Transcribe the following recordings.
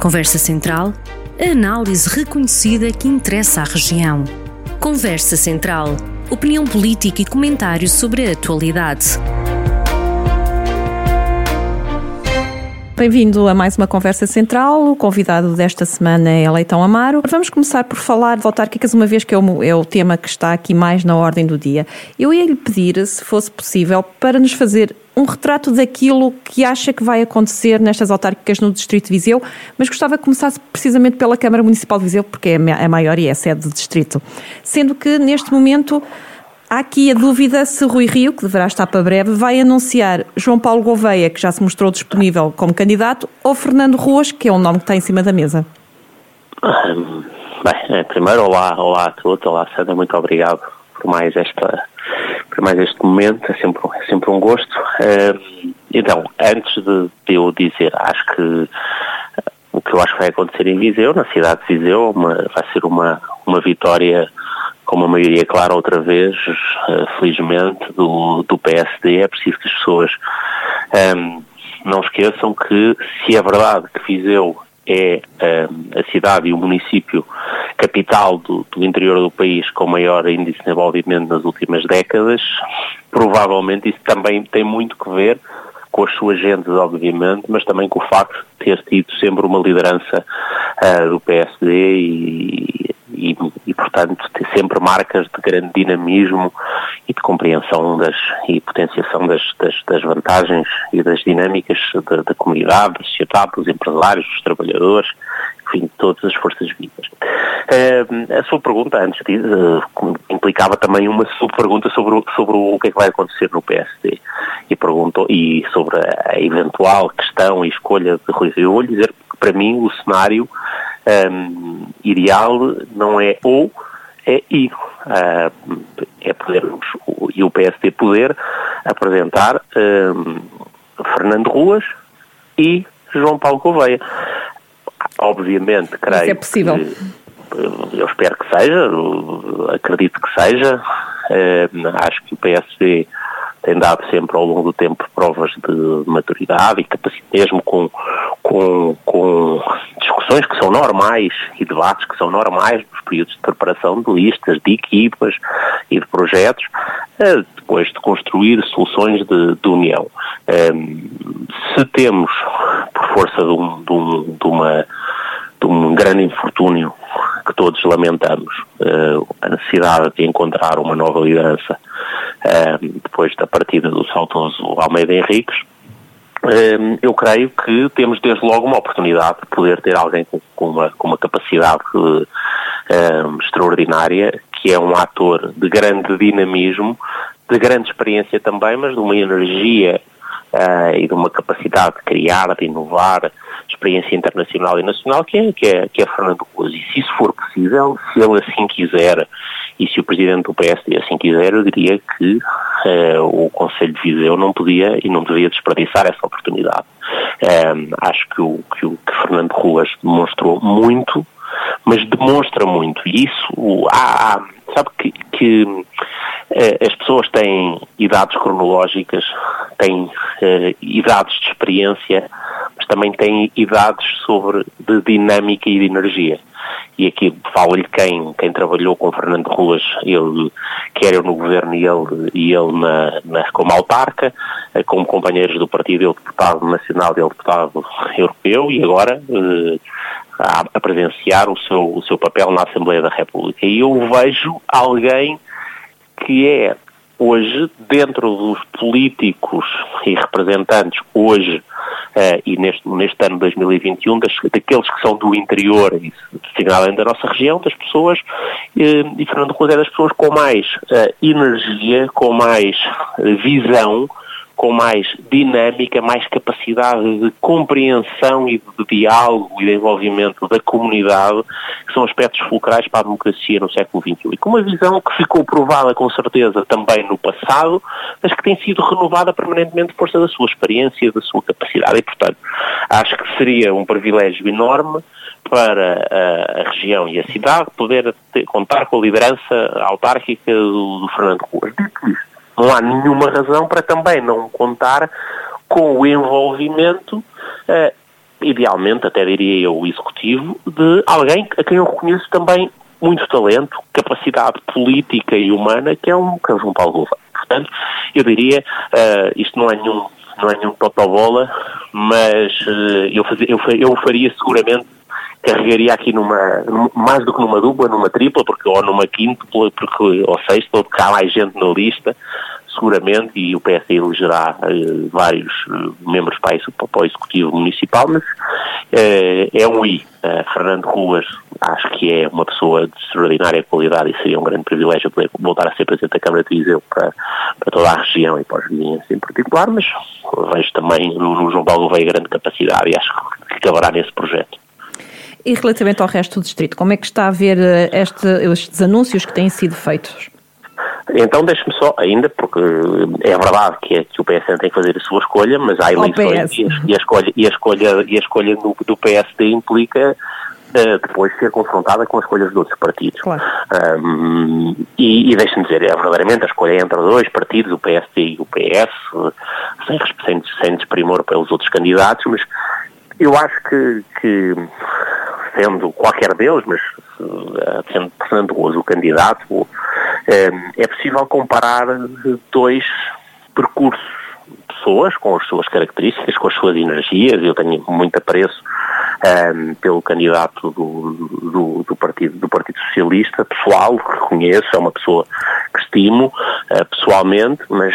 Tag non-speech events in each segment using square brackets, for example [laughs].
Conversa Central, a análise reconhecida que interessa à região. Conversa Central, opinião política e comentário sobre a atualidade. Bem-vindo a mais uma Conversa Central. O convidado desta semana é Leitão Amaro. Vamos começar por falar de autárquicas, uma vez que é o, é o tema que está aqui mais na ordem do dia. Eu ia lhe pedir, se fosse possível, para nos fazer um retrato daquilo que acha que vai acontecer nestas autárquicas no Distrito de Viseu, mas gostava que começasse precisamente pela Câmara Municipal de Viseu, porque é a maior e é a sede do Distrito. Sendo que, neste momento, Há aqui a dúvida se Rui Rio, que deverá estar para breve, vai anunciar João Paulo Gouveia, que já se mostrou disponível como candidato, ou Fernando Ruas, que é o nome que está em cima da mesa. bem, primeiro, olá, olá a todos, olá Sandra, muito obrigado por mais esta por mais este momento, é sempre, é sempre um gosto. então, antes de, de eu dizer, acho que o que eu acho que vai acontecer em Viseu, na cidade de Viseu, uma, vai ser uma, uma vitória com uma maioria clara outra vez, uh, felizmente, do, do PSD. É preciso que as pessoas um, não esqueçam que, se é verdade que Viseu é um, a cidade e o município capital do, do, interior do país com maior índice de desenvolvimento nas últimas décadas, provavelmente isso também tem muito que ver com as suas gentes, obviamente, mas também com o facto de ter tido sempre uma liderança uh, do PSD e, e, e, portanto, ter sempre marcas de grande dinamismo e de compreensão das, e potenciação das, das, das vantagens e das dinâmicas da, da comunidade, da sociedade, dos empresários, dos trabalhadores, enfim, todas as forças vivas. Uh, a sua pergunta, antes disso, uh, implicava também uma sub-pergunta sobre, sobre o que é que vai acontecer no PSD e perguntou e sobre a eventual questão e escolha de Rui Rio. Vou lhe dizer que para mim o cenário um, ideal não é ou, é e. Uh, é podermos, e o PSD poder apresentar um, Fernando Ruas e João Paulo Gouveia. Obviamente, creio Isso é possível. Que, eu espero que seja, acredito que seja. Uh, acho que o PSD tem dado sempre ao longo do tempo provas de maturidade e capacidade, mesmo com, com, com discussões que são normais e debates que são normais nos períodos de preparação de listas, de equipas e de projetos, eh, depois de construir soluções de, de união. Se temos, por força de, um, de, um, de uma de um grande infortúnio que todos lamentamos, uh, a necessidade de encontrar uma nova liderança uh, depois da partida do saudoso Almeida Henriques, uh, eu creio que temos desde logo uma oportunidade de poder ter alguém com, uma, com uma, capacidade extraordinária, que é um ator de grande dinamismo, de grande experiência também, mas de uma energia e de uma capacidade de criar, de inovar, experiência internacional e nacional, que é, que é, que é Fernando Ruas. E se isso for possível, se ele assim quiser, e se o Presidente do PSD assim quiser, eu diria que uh, o Conselho de Viseu não podia e não devia desperdiçar essa oportunidade. Um, acho que o, que o que Fernando Ruas demonstrou muito, mas demonstra muito. E isso, há, há sabe que, que as pessoas têm idades cronológicas, têm uh, idades de experiência, mas também têm idades sobre de dinâmica e de energia. E aqui falo-lhe quem, quem trabalhou com Fernando Ruas, ele, quer eu no governo e ele, e ele na, na, como autarca, eh, como companheiros do partido, ele deputado nacional ele deputado europeu, e agora eh, a, a presenciar o seu, o seu papel na Assembleia da República. E eu vejo alguém que é hoje, dentro dos políticos e representantes hoje uh, e neste, neste ano de 2021, das, daqueles que são do interior, e designadamente da nossa região, das pessoas, uh, e Fernando Rosa é das pessoas com mais uh, energia, com mais visão, com mais dinâmica, mais capacidade de compreensão e de diálogo e de envolvimento da comunidade, que são aspectos fulcrais para a democracia no século XXI. E com uma visão que ficou provada com certeza também no passado, mas que tem sido renovada permanentemente por força da sua experiência, da sua capacidade. E, portanto, acho que seria um privilégio enorme para a, a região e a cidade poder ter, contar com a liderança autárquica do, do Fernando Ruas. Dito isto, não há nenhuma razão para também não contar com o envolvimento uh, idealmente, até diria eu, executivo, de alguém a quem eu reconheço também muito talento, capacidade política e humana, que é um, que é João Paulo Gouveia. Portanto, eu diria, uh, isto não é nenhum, não é nenhum totobola, mas uh, eu, fazia, eu, eu faria seguramente carregaria aqui numa, mais do que numa dupla, numa tripla, porque, ou numa quíntupla, porque, ou sexta, porque há mais gente na lista, seguramente, e o PSD elegerá uh, vários uh, membros para, para, o Executivo Municipal, mas uh, é um I. Fernando Ruas, acho que é uma pessoa de extraordinária qualidade e seria um grande privilégio poder voltar a ser Presidente da Câmara de Viseu para, para toda a região e para os vizinhos em particular, mas vejo também no, no João Paulo Veia grande capacidade e acho que acabará nesse projeto. E relativamente ao resto do distrito, como é que está a ver este, estes anúncios que têm sido feitos? Então deixe-me só, ainda, porque é verdade que, é, que o PSN tem que fazer a sua escolha, mas há eleições e, e, a escolha, e a escolha, e a escolha do, do PSD implica Uh, depois ser confrontada com as escolhas de outros partidos. Claro. Um, e, e deixe-me dizer, é verdadeiramente a escolha entre dois partidos, o PSD e o PS, sem, sem, sem desprimor pelos outros candidatos, mas eu acho que, que sendo qualquer deles, mas uh, sendo Fernando o candidato, Ehm, é possível comparar dois percursos pessoas com as suas características, com as suas energias. Eu tenho muito apreço um, pelo candidato do, do, do, partido, do Partido Socialista, pessoal, que conheço, é uma pessoa que estimo uh, pessoalmente, mas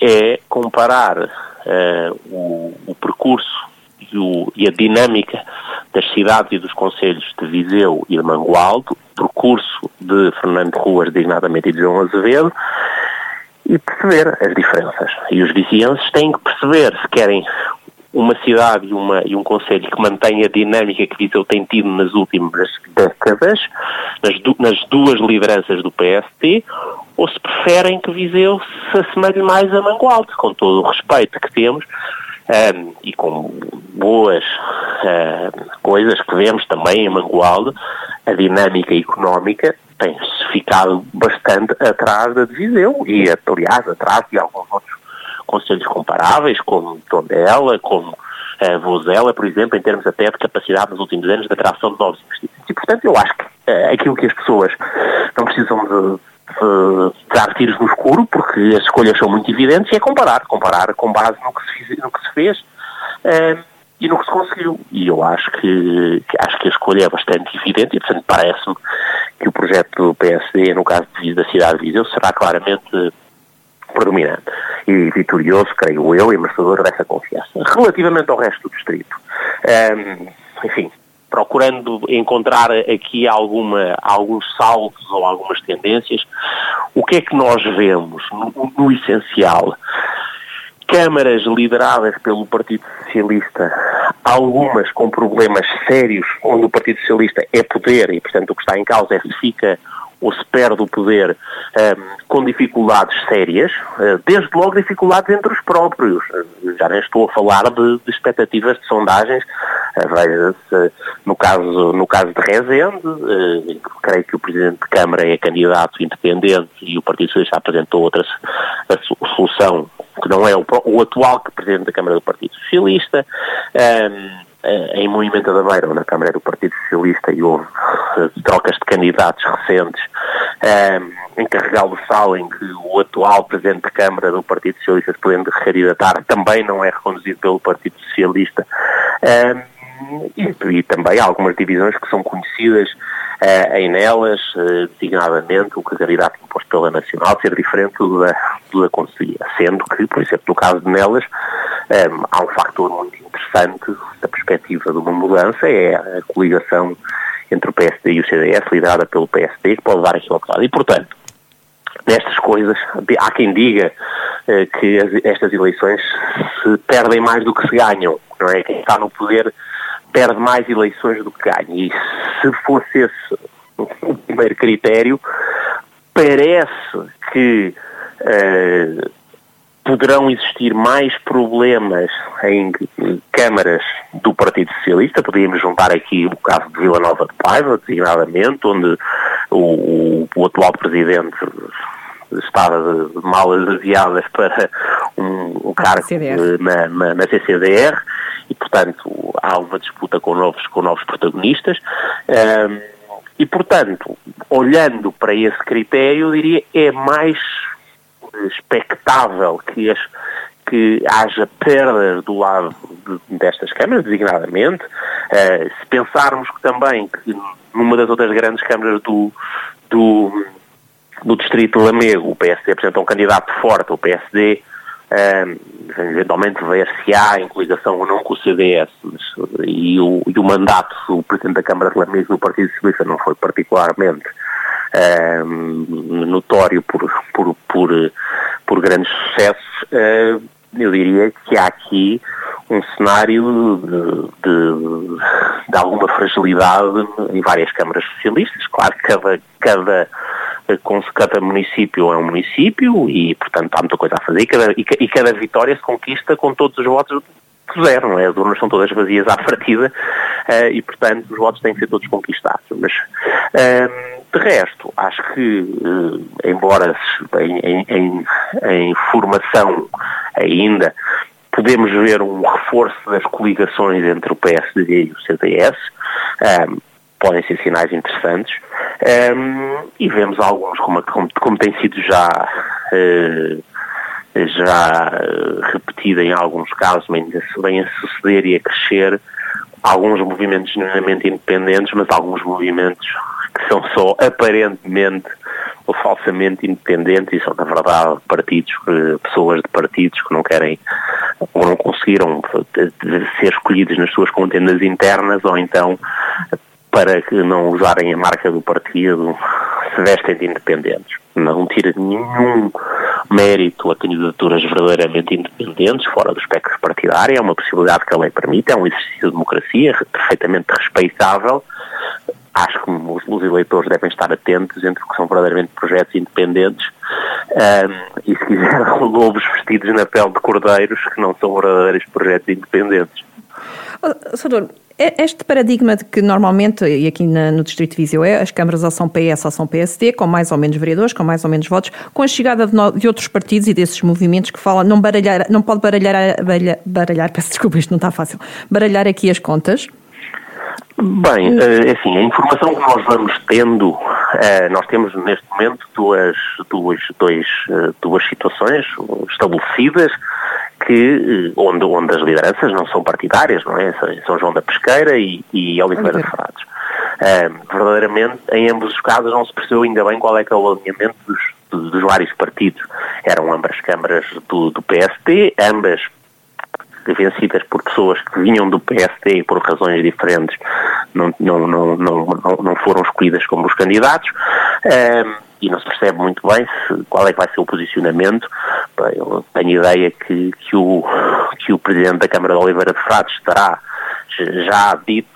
é comparar uh, o, o, percurso e, o, e, a dinâmica das cidades e dos conselhos de Viseu e de Mangualdo percurso de Fernando Ruas, designadamente, e de João Azevedo, e perceber as diferenças. E os vizinhenses têm que perceber se querem uma cidade e, uma, e um conselho que mantenha a dinâmica que Viseu tem tido nas últimas décadas, nas, du, nas duas lideranças do PST, ou se preferem que Viseu se assemelhe mais a Mangualde, com todo o respeito que temos um, e com boas uh, coisas que vemos também em Mangualde, a dinâmica económica tem-se ficado bastante atrás da de Viseu e, aliás, atrás de alguns outros conselhos comparáveis, como Tondela, como uh, Vozela, por exemplo, em termos até de capacidade nos últimos anos de atração de novos investimentos. E, portanto, eu acho que uh, aquilo que as pessoas não precisam de uh, dar tiros no escuro, porque as escolhas são muito evidentes, e é comparar, comparar com base no que se, fiz, no que se fez uh, e no que se conseguiu. E eu acho que, que, acho que a escolha é bastante evidente e, portanto, parece-me que o projeto do PSD, no caso da cidade de Viseu, será claramente predominante e vitorioso, creio eu, e merecedor dessa confiança. Relativamente ao resto do distrito, um, ehm, enfim, procurando encontrar aqui alguma, alguns saltos ou algumas tendências, o que é que nós vemos no, no essencial? Câmaras lideradas pelo Partido Socialista, algumas com problemas sérios, onde o Partido Socialista é poder e, portanto, o que está em causa é se fica ou se perde o poder um, com dificuldades sérias, uh, desde logo dificuldades entre os próprios. Uh, já nem estou a falar de, de expectativas de sondagens. Uh, Veja-se, no caso, no caso de Rezende, creio que o Presidente de Câmara é candidato independente e o Partido Socialista apresentou outra solução que não é o, o atual Presidente da Câmara do Partido Socialista. Um, em Movimento da Beira, na Câmara do Partido Socialista, e houve eh, trocas de candidatos recentes, um, ehm, em Carregal do Sal, em que o atual Presidente da Câmara do Partido Socialista, podendo candidatar, também não é reconduzido pelo Partido Socialista. Um, ehm, e, e, também algumas divisões que são conhecidas uh, em nelas, uh, designadamente o candidato imposto pela Nacional ser diferente do da, do da Conselhia, sendo que, por exemplo, no caso de nelas, um, ehm, há um fator muito interessante da perspectiva de uma mudança, é a coligação entre o PSD e o CDS, liderada pelo PSD, que pode levar aquilo ao lado. E, portanto, nestas coisas, há quem diga uh, que as, estas eleições se perdem mais do que se ganham, não é? Quem está no poder perde mais eleições do que ganha. E se fosse esse o primeiro critério, parece que uh, poderão existir mais problemas em câmaras do Partido Socialista. Podíamos juntar aqui o caso de Vila Nova de Paiva, designadamente, onde o, o atual presidente estava de malas aviadas para um, um cargo na, na, na, CCDR e, portanto, há uma disputa com novos, com novos protagonistas. Um, e, portanto, olhando para esse critério, eu diria é mais expectável que, as, que haja perdas do lado de, destas câmaras, designadamente. Uh, se pensarmos também que numa das outras grandes câmaras do, do, do Distrito de Lamego, o PSD apresenta um candidato forte, o PSD um, eventualmente ver-se-á em coligação ou não com o CDS, mas, e, o, e o mandato do Presidente da Câmara de Lamego no Partido Socialista não foi particularmente um, notório por, por, por, por grandes sucessos, uh, eu diria que há aqui um cenário de, de, de, alguma fragilidade em várias câmaras socialistas. Claro que cada, cada com cada município é um município e, portanto, há muita coisa a fazer e cada, e cada vitória se conquista com todos os votos zero, não é? As urnas são todas vazias à partida uh, e, portanto, os votos têm que ser todos conquistados. Mas, uh, de resto, acho que, uh, embora em, em, em, formação ainda, podemos ver um reforço das coligações entre o PSD e o CDS, um, podem ser sinais interessantes, um, e vemos alguns, como, como, como tem sido já, uh, já repetido em alguns casos, vem a suceder e a crescer, alguns movimentos genuinamente independentes, mas alguns movimentos que são só aparentemente ou falsamente independentes e são, na verdade, partidos, pessoas de partidos que não querem ou não conseguiram ser escolhidos nas suas contendas internas ou então para que não usarem a marca do partido se vestem de independentes. Não tira nenhum mérito a candidaturas verdadeiramente independentes, fora do espectro partidário, é uma possibilidade que a lei permite, é um exercício de democracia perfeitamente respeitável. Acho que os, os eleitores devem estar atentos entre o que são verdadeiramente projetos independentes um, e, se quiser, [laughs] lobos vestidos na pele de cordeiros que não são verdadeiros projetos independentes. Oh, Sador, este paradigma de que normalmente, e aqui no Distrito de Viseu é, as câmaras ou são PS ou são PSD, com mais ou menos vereadores, com mais ou menos votos, com a chegada de outros partidos e desses movimentos que falam, não baralhar, não pode baralhar, baralhar, baralhar, [laughs] peço desculpa, isto não está fácil, baralhar aqui as contas? Bem, é assim, a informação que nós vamos tendo, eh, nós temos neste momento duas, duas, dois, eh, duas situações estabelecidas que, onde, onde as lideranças não são partidárias, não é? São João da Pesqueira e, e Oliveira de Frades. verdadeiramente, em ambos os casos não se percebeu ainda bem qual é que é o alinhamento dos, dos vários partidos. Eram ambas câmaras do, do PST, ambas vencidas por pessoas que vinham do PST e por razões diferentes não, não, não, não, não foram escolhidas como os candidatos. Um, e não se percebe muito bem se, qual é que vai ser o posicionamento. Eu tenho ideia que, que, o, que o Presidente da Câmara de Oliveira de Frades estará já dito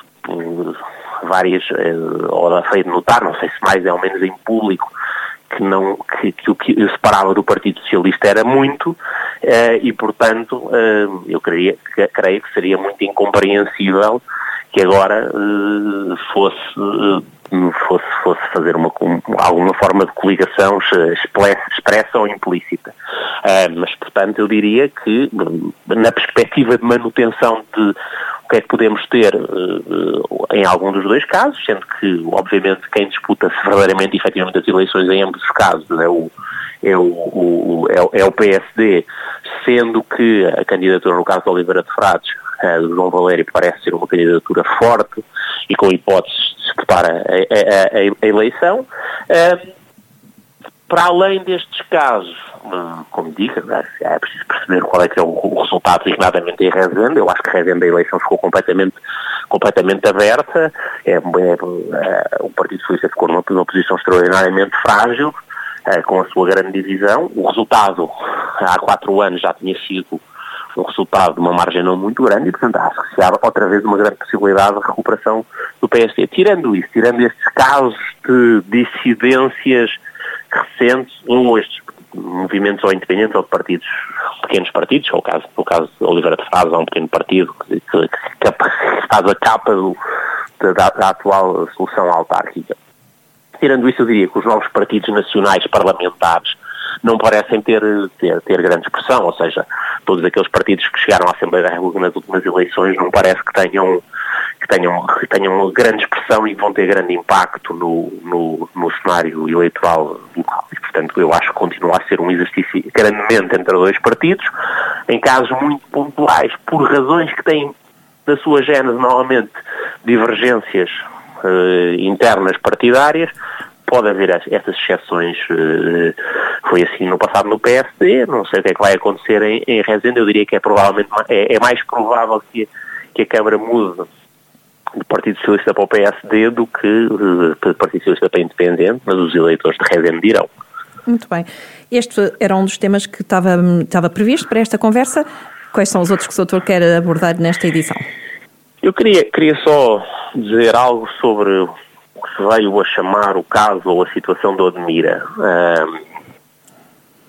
várias, eh, ou feito notar, não sei se mais é ou menos em público, que, não, que, que o que separava do Partido Socialista era muito eh, e, portanto, eh, eu creio, creio que seria muito incompreensível que agora fosse fosse, fosse fazer uma, alguma forma de coligação expressa ou implícita. Uh, mas, portanto, eu diria que, na perspectiva de manutenção de que é que podemos ter uh, em algum dos dois casos, sendo que, obviamente, quem disputa-se verdadeiramente efetivamente as eleições em ambos os casos é o, é o, o, é é o PSD, sendo que a candidatura, no caso de Oliveira de Frades, uh, do João Valério, parece ser uma candidatura forte e com hipóteses disputar a, a, a, a eleição. Uh, para além destes casos, como digo, é preciso perceber qual é que é o, resultado designadamente em Rezende. Eu acho que Rezende a eleição ficou completamente, completamente aberta. É, é, é, o Partido Socialista ficou numa, numa posição extraordinariamente frágil, é, com a sua grande divisão. O resultado, há quatro anos, já tinha sido um resultado de uma margem não muito grande e, portanto, acho que se abre outra vez uma grande possibilidade de recuperação do PSD. Tirando isso, tirando estes casos de dissidências recentes, ou estes movimentos ou independentes ou partidos, pequenos partidos, ou o caso, o caso de Oliveira de Faz, é um pequeno partido que, que, que faz a capa do, da, da atual solução autárquica. Tirando isso, eu diria que os novos partidos nacionais parlamentares não parecem ter, ter, ter grande expressão, ou seja, todos aqueles partidos que chegaram à Assembleia da República nas últimas eleições não parece que tenham que tenham, que tenham grande expressão e vão ter grande impacto no, no, no cenário eleitoral local. E, portanto, eu acho que continua a ser um exercício grandemente entre dois partidos, em casos muito pontuais, por razões que têm na sua gênese, normalmente, divergências uh, internas partidárias, pode haver essas exceções. Uh, foi assim no passado no PSD, não sei o que é que vai acontecer em, em Rezende, eu diria que é provavelmente é, é mais provável que, que a Câmara mude do Partido Socialista para o PSD do que do Partido Socialista para Independente, mas os eleitores de Rezende dirão. Muito bem. Este era um dos temas que estava, estava previsto para esta conversa. Quais são os outros que o doutor quer abordar nesta edição? Eu queria, queria só dizer algo sobre o que se veio a chamar o caso ou a situação do Admira.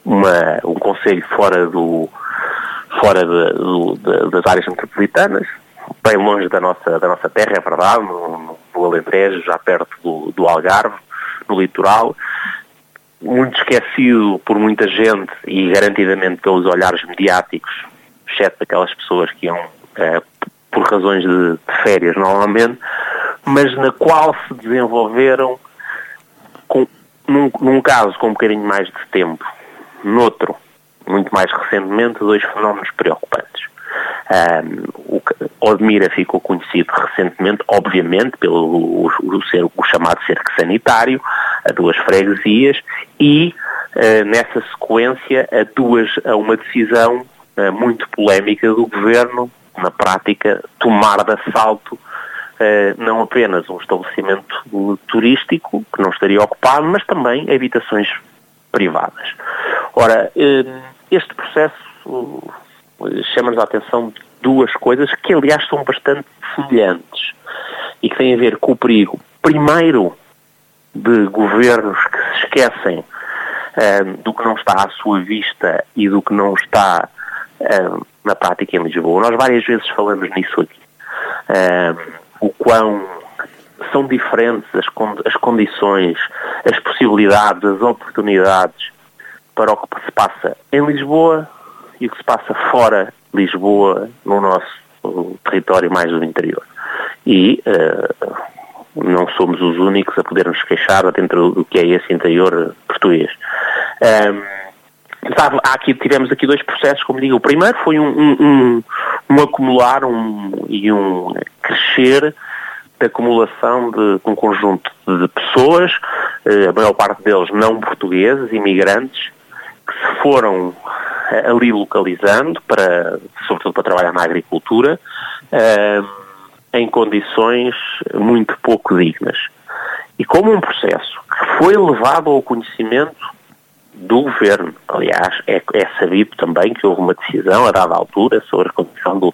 uma, um conselho fora, do, fora de, do, de, das áreas metropolitanas, bem longe da nossa, da nossa terra, é verdade, no, no Alentejo, já perto do, do Algarve, no litoral, muito esquecido por muita gente e garantidamente pelos olhares mediáticos, exceto aquelas pessoas que iam é, por razões de, de, férias normalmente, mas na qual se desenvolveram, com, num, num caso com um bocadinho mais de tempo, noutro, muito mais recentemente, dois fenómenos preocupantes. Um, o Odmira ficou conhecido recentemente, obviamente, pelo o, o, ser, o chamado cerco sanitário, a duas freguesias, e uh, nessa sequência a, duas, a uma decisão uh, muito polémica do governo, na prática, tomar de assalto Uh, não apenas um estabelecimento turístico que não estaria ocupado, mas também habitações privadas. Ora, uh, este processo chama-nos a atenção duas coisas que, aliás, são bastante semelhantes e que têm a ver com o perigo, primeiro, de governos que se esquecem um, do que não está à sua vista e do que não está um, na prática em Lisboa. Nós várias vezes falamos nisso aqui. Um, o quão são diferentes as, as condições, as possibilidades, as oportunidades para o que se passa em Lisboa e o que se passa fora Lisboa, no nosso território mais do interior. E uh, não somos os únicos a poder nos queixar dentro do que é esse interior português. Um, sabe, aqui, tivemos aqui dois processos, como digo. O primeiro foi um, um, um, um acumular e um crescer de acumulação de um conjunto de pessoas, eh, a maior parte deles não portugueses, imigrantes, que se foram ali localizando, para, sobretudo para trabalhar na agricultura, uh, em condições muito pouco dignas. E como um processo que foi levado ao conhecimento do governo, aliás, é, é sabido também que houve uma decisão a dada altura sobre a condição do,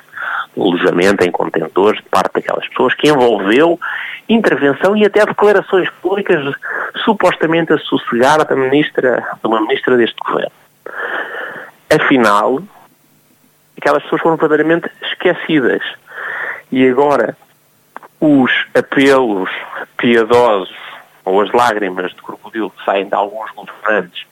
do alojamento em contentores de parte daquelas pessoas que envolveu intervenção e até declarações públicas supostamente a sossegar da ministra, de uma ministra deste governo afinal, aquelas pessoas foram verdadeiramente esquecidas. E agora, os apelos piedosos ou as lágrimas de crocodilo que saem de alguns governantes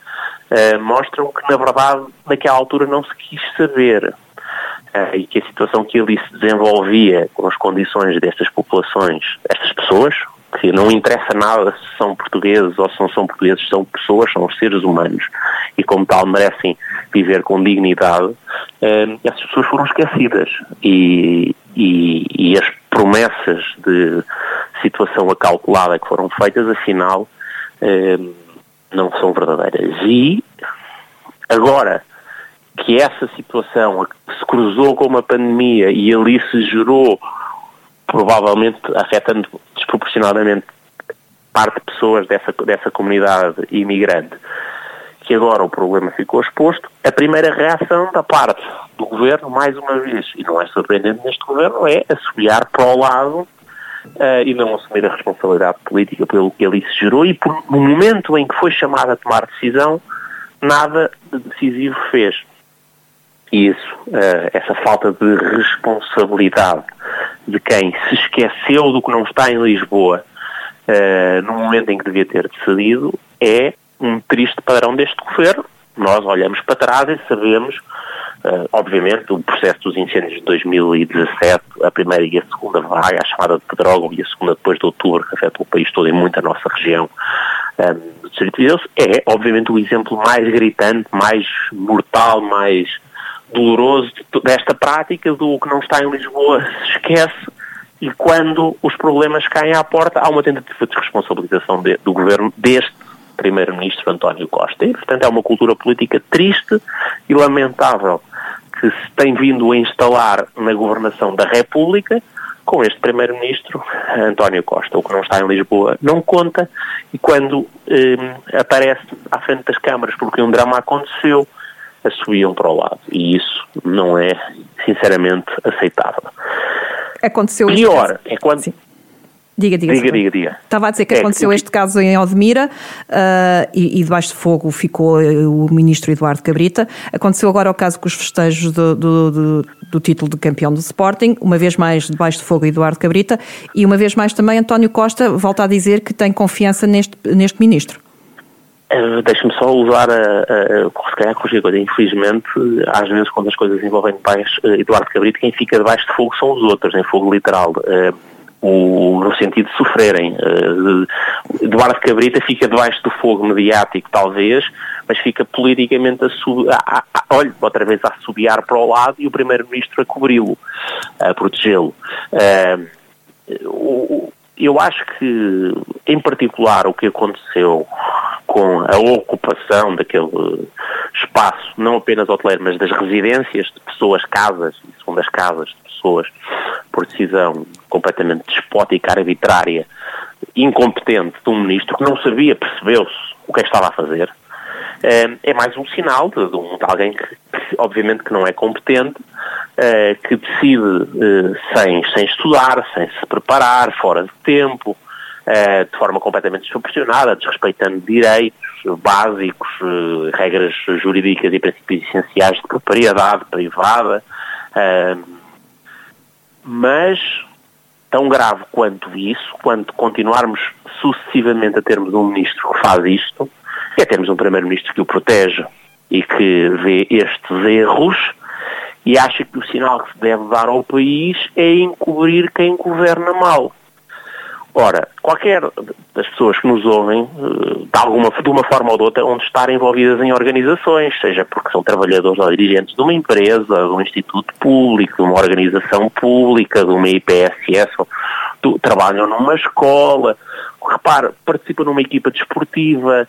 uh, mostram que, na verdade, naquela altura não se quis saber uh, e que a situação que ali se desenvolvia com as condições destas populações, estas pessoas, que não interessa nada se são portugueses ou se não são portugueses, são pessoas, são seres humanos. E como tal merecem viver com dignidade, eh, essas pessoas foram esquecidas. E, e, e, as promessas de situação acalculada que foram feitas, afinal, eh, não são verdadeiras. E agora que essa situação se cruzou com uma pandemia e ali se gerou provavelmente afetando desproporcionadamente parte de pessoas dessa, dessa comunidade imigrante, que agora o problema ficou exposto, a primeira reação da parte do governo, mais uma vez, e não é surpreendente neste governo, é assobiar para o lado uh, e não assumir a responsabilidade política pelo que ali se gerou e por, no momento em que foi chamado a tomar decisão, nada de decisivo fez. E isso, uh, essa falta de responsabilidade de quem se esqueceu do que não está em Lisboa uh, no momento em que devia ter decidido é um triste padrão deste governo. Nós olhamos para trás e sabemos Uh, obviamente, o processo dos incêndios de 2017, a primeira e a segunda vaga, a chamada de Pedrógão, e a segunda depois de outubro, que afeta o país todo e muito a nossa região do Distrito de Deus, é, obviamente, o exemplo mais gritante, mais mortal, mais doloroso desta prática do que não está em Lisboa se esquece e quando os problemas caem à porta há uma tentativa de responsabilização de, do governo deste primeiro-ministro António Costa. E, portanto, é uma cultura política triste e lamentável que se tem vindo a instalar na governação da República com este primeiro-ministro António Costa. O que não está em Lisboa não conta e quando eh, aparece à frente das câmaras porque um drama aconteceu, assobiam para o lado. E isso não é, sinceramente, aceitável. Aconteceu Pior é quando... Sim. Diga, diga, diga, diga, diga. Estava a dizer que é, aconteceu que... este caso em Odmira uh, e, e, debaixo de fogo ficou eh, o ministro Eduardo Cabrita. Aconteceu agora o caso com os festejos do, do, do, do, título de campeão do Sporting, uma vez mais debaixo de fogo Eduardo Cabrita e uma vez mais também António Costa volta a dizer que tem confiança neste, neste ministro. Uh, Deixa-me só usar a, a, a se calhar corrigir coisa. Infelizmente, às vezes quando as coisas envolvem debaixo, uh, Eduardo Cabrita, quem fica debaixo de fogo são os outros, em fogo literal. Uh, o, no sentido de sofrerem. Eduardo Cabrita fica debaixo do fogo mediático, talvez, mas fica politicamente a, sub, a, a, olha, outra vez a subiar para o lado e o Primeiro-Ministro a cobri-lo, a protegê-lo. Eu acho que, em particular, o que aconteceu com a ocupação daquele espaço, não apenas hoteleiro, mas das residências de pessoas, casas, segundas casas de pessoas, por decisão completamente despótica, arbitrária, incompetente de um ministro que não sabia, percebeu-se o que é que estava a fazer, eh, é mais um sinal de, de, alguém que, que, obviamente, que não é competente, eh, que decide eh, sem, sem estudar, sem se preparar, fora de tempo, de forma completamente desproporcionada, desrespeitando direitos básicos, regras jurídicas e princípios essenciais de propriedade privada, mas tão grave quanto isso, quanto continuarmos sucessivamente a termos um ministro que faz isto, é termos um primeiro-ministro que o protege e que vê estes erros e acha que o sinal que se deve dar ao país é encobrir quem governa mal. Ora, qualquer das pessoas que nos ouvem, eh, de, alguma, de uma forma ou de outra, onde estar envolvidas em organizações, seja porque são trabalhadores ou dirigentes de uma empresa, de um instituto público, de uma organização pública, de uma IPSS, ou, trabalham numa escola, repare, participam numa equipa desportiva.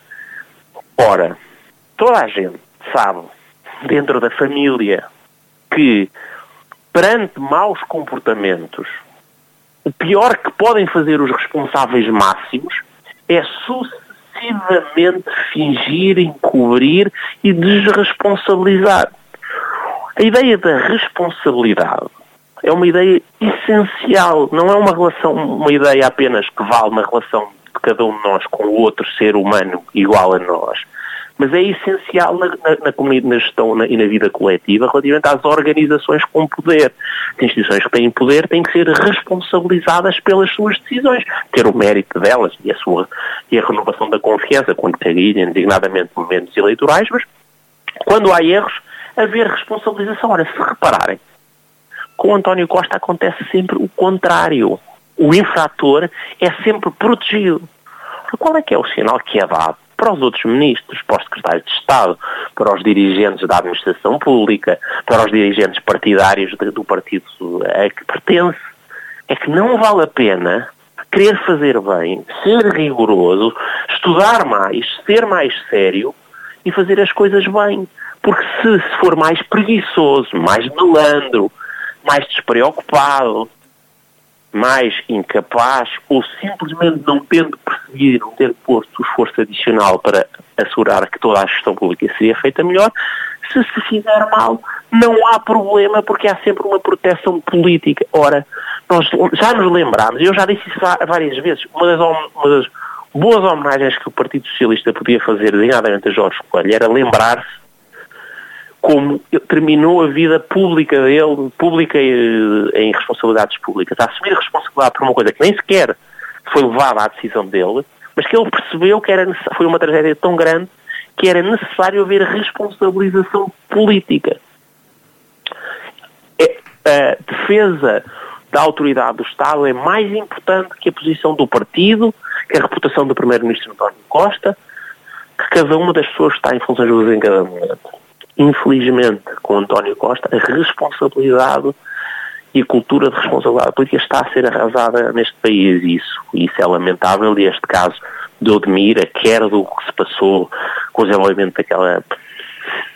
Ora, toda a gente sabe, dentro da família, que perante maus comportamentos, o pior que podem fazer os responsáveis máximos é sucessivamente fingir, encobrir e desresponsabilizar. A ideia da responsabilidade é uma ideia essencial, não é uma relação, uma ideia apenas que vale na relação de cada um de nós com o outro ser humano igual a nós mas é essencial na, na, na na gestão na, e na vida coletiva relativamente às organizações com poder. As instituições que têm poder têm que ser responsabilizadas pelas suas decisões, ter o mérito delas e a, sua, e a renovação da confiança quando caírem, designadamente momentos eleitorais, mas quando há erros, haver responsabilização. Ora, se repararem, com António Costa acontece sempre o contrário. O infrator é sempre protegido. Qual é que é o sinal que é dado? Para os outros ministros, para os secretários de Estado, para os dirigentes da administração pública, para os dirigentes partidários do partido a que pertence, é que não vale a pena querer fazer bem, ser rigoroso, estudar mais, ser mais sério e fazer as coisas bem. Porque se, se for mais preguiçoso, mais melandro, mais despreocupado, mais incapaz ou simplesmente não tendo percebido, não tendo posto esforço adicional para assegurar que toda a gestão pública seria feita melhor, se se fizer mal, não há problema porque há sempre uma proteção política. Ora, nós já nos lembramos, eu já disse isso várias vezes, uma das, uma das boas homenagens que o Partido Socialista podia fazer, designadamente a Jorge Coelho, era lembrar-se como terminou a vida pública dele, pública eh, em responsabilidades públicas, a assumir responsabilidade por uma coisa que nem sequer foi levada à decisão dele, mas que ele percebeu que era, foi uma tragédia tão grande que era necessário haver responsabilização política. a defesa da autoridade do Estado é mais importante que a posição do partido, que a reputação do Primeiro-Ministro António Costa, que cada uma das pessoas está em funções em cada momento. Infelizmente, com António Costa, a responsabilidade e a cultura de responsabilidade política está a ser arrasada neste país. Isso, isso é lamentável e este caso de Odmira, quer do que se passou com o desenvolvimento daquela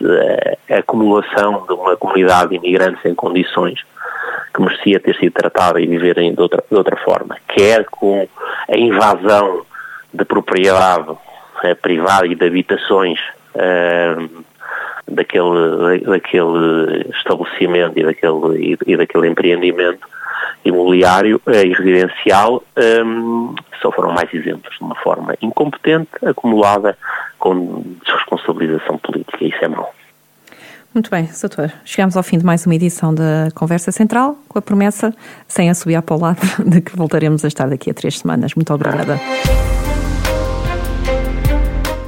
uh, acumulação de uma comunidade de imigrantes em condições que merecia ter sido tratada e viver de outra, de outra forma, quer com a invasão de propriedade uh, privada e de habitações uh, daquele, daquele estabelecimento e daquele, e, daquele empreendimento imobiliário e residencial um, só foram mais exemplos de uma forma incompetente, acumulada com desresponsabilização política. Isso é mau. Muito bem, doutor. Chegamos ao fim de mais uma edição da Conversa Central, com a promessa, sem assobiar para o lado, [laughs] de que voltaremos a estar daqui a três semanas. Muito obrigada.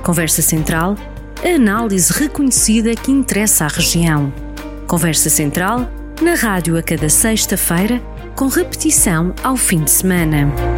Conversa Central, a análise reconhecida que interessa à região. Conversa Central, na rádio a cada sexta-feira, com repetição ao fim de semana.